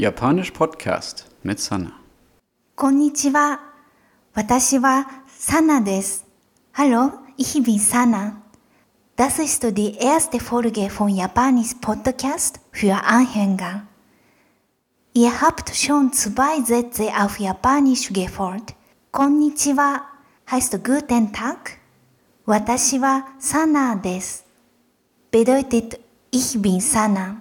Japanisch Podcast mit Sana. Konnichiwa. Watashi wa Sana des. Hallo, ich bin Sana. Das ist die erste Folge von Japanisch Podcast für Anhänger. Ihr habt schon zwei Sätze auf Japanisch gefolgt. Konnichiwa heißt Guten Tag. Watashi wa Sana des. Bedeutet, ich bin Sana.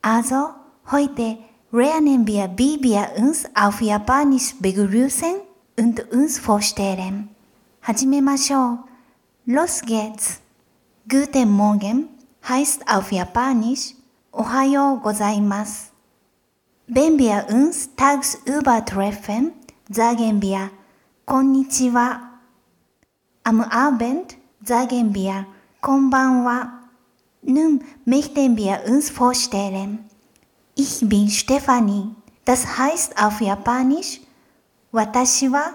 Also, heute lernen wir, wie wir uns auf Japanisch begrüßen und uns vorstellen. 始めましょう。Los geht's. Guten Morgen heißt auf Japanisch おはようございます。Wenn wir uns tagsüber treffen, sagen wir こんにちは。Am Abend sagen wir こんばんは。Nun möchten wir uns vorstellen. Ich bin Stefanie. Das heißt auf Japanisch Watashi wa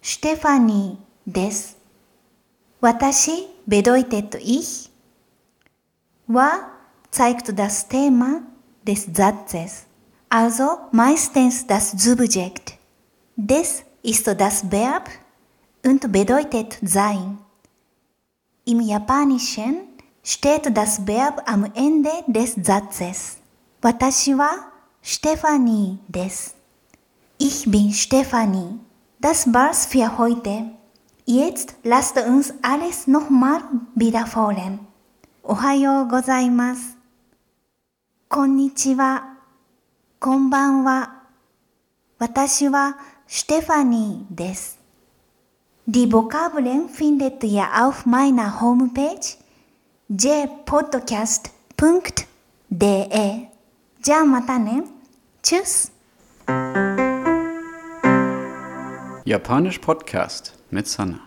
Stefanie des. Watashi bedeutet ich. Wa zeigt das Thema des Satzes, also meistens das Subjekt. Des ist das Verb und bedeutet sein. Im Japanischen steht das Verb am Ende des Satzes. 私は Stefanie です。Ich bin Stefanie. Das war's für heute. Jetzt lasst uns alles nochmal wiederholen. おはようございます。こんにちは。こんばんは。私は Stefanie です。Die Vokabeln findet ihr auf meiner Homepage jpodcast.de ja, matane. Tschüss. Japanisch Podcast mit Sanna.